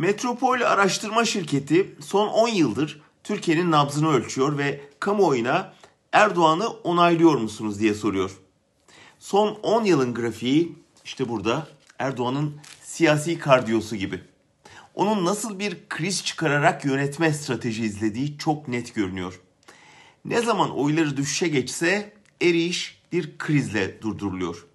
Metropol Araştırma Şirketi son 10 yıldır Türkiye'nin nabzını ölçüyor ve kamuoyuna Erdoğan'ı onaylıyor musunuz diye soruyor. Son 10 yılın grafiği işte burada Erdoğan'ın siyasi kardiyosu gibi. Onun nasıl bir kriz çıkararak yönetme strateji izlediği çok net görünüyor. Ne zaman oyları düşüşe geçse eriş bir krizle durduruluyor.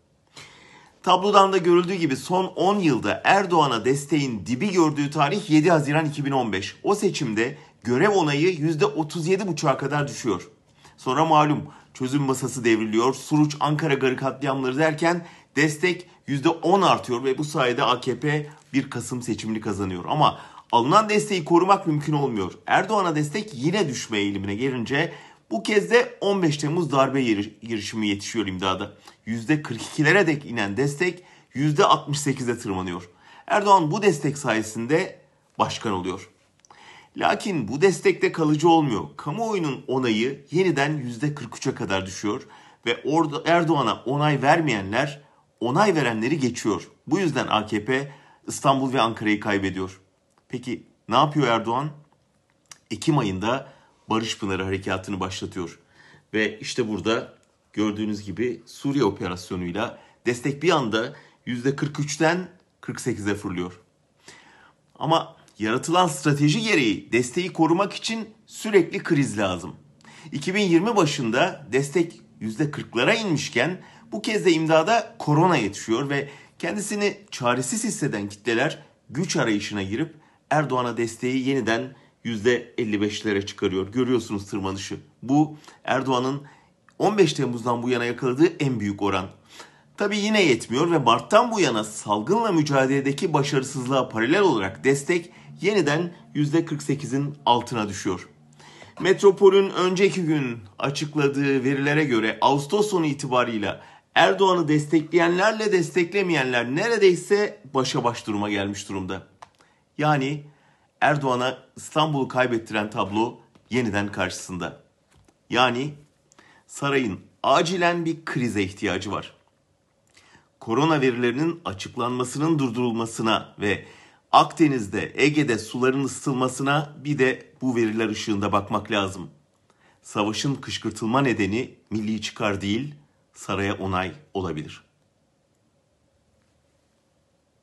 Tablodan da görüldüğü gibi son 10 yılda Erdoğan'a desteğin dibi gördüğü tarih 7 Haziran 2015. O seçimde görev onayı %37,5'a kadar düşüyor. Sonra malum çözüm masası devriliyor, Suruç Ankara Garı katliamları derken destek %10 artıyor ve bu sayede AKP 1 Kasım seçimini kazanıyor. Ama alınan desteği korumak mümkün olmuyor. Erdoğan'a destek yine düşme eğilimine gelince bu kez de 15 Temmuz darbe girişimi yetişiyor imdada. %42'lere dek inen destek %68'e tırmanıyor. Erdoğan bu destek sayesinde başkan oluyor. Lakin bu destekte kalıcı olmuyor. Kamuoyunun onayı yeniden %43'e kadar düşüyor ve Erdoğan'a onay vermeyenler onay verenleri geçiyor. Bu yüzden AKP İstanbul ve Ankara'yı kaybediyor. Peki ne yapıyor Erdoğan? Ekim ayında Barış Pınarı Harekatı'nı başlatıyor. Ve işte burada gördüğünüz gibi Suriye operasyonuyla destek bir anda %43'ten 48'e fırlıyor. Ama yaratılan strateji gereği desteği korumak için sürekli kriz lazım. 2020 başında destek %40'lara inmişken bu kez de imdada korona yetişiyor ve kendisini çaresiz hisseden kitleler güç arayışına girip Erdoğan'a desteği yeniden %55'lere çıkarıyor. Görüyorsunuz tırmanışı. Bu Erdoğan'ın 15 Temmuz'dan bu yana yakaladığı en büyük oran. Tabi yine yetmiyor ve Mart'tan bu yana salgınla mücadeledeki başarısızlığa paralel olarak destek yeniden %48'in altına düşüyor. Metropol'ün önceki gün açıkladığı verilere göre Ağustos sonu itibarıyla Erdoğan'ı destekleyenlerle desteklemeyenler neredeyse başa baş duruma gelmiş durumda. Yani Erdoğan'a İstanbul'u kaybettiren tablo yeniden karşısında. Yani sarayın acilen bir krize ihtiyacı var. Korona verilerinin açıklanmasının durdurulmasına ve Akdeniz'de, Ege'de suların ısıtılmasına bir de bu veriler ışığında bakmak lazım. Savaşın kışkırtılma nedeni milli çıkar değil, saraya onay olabilir.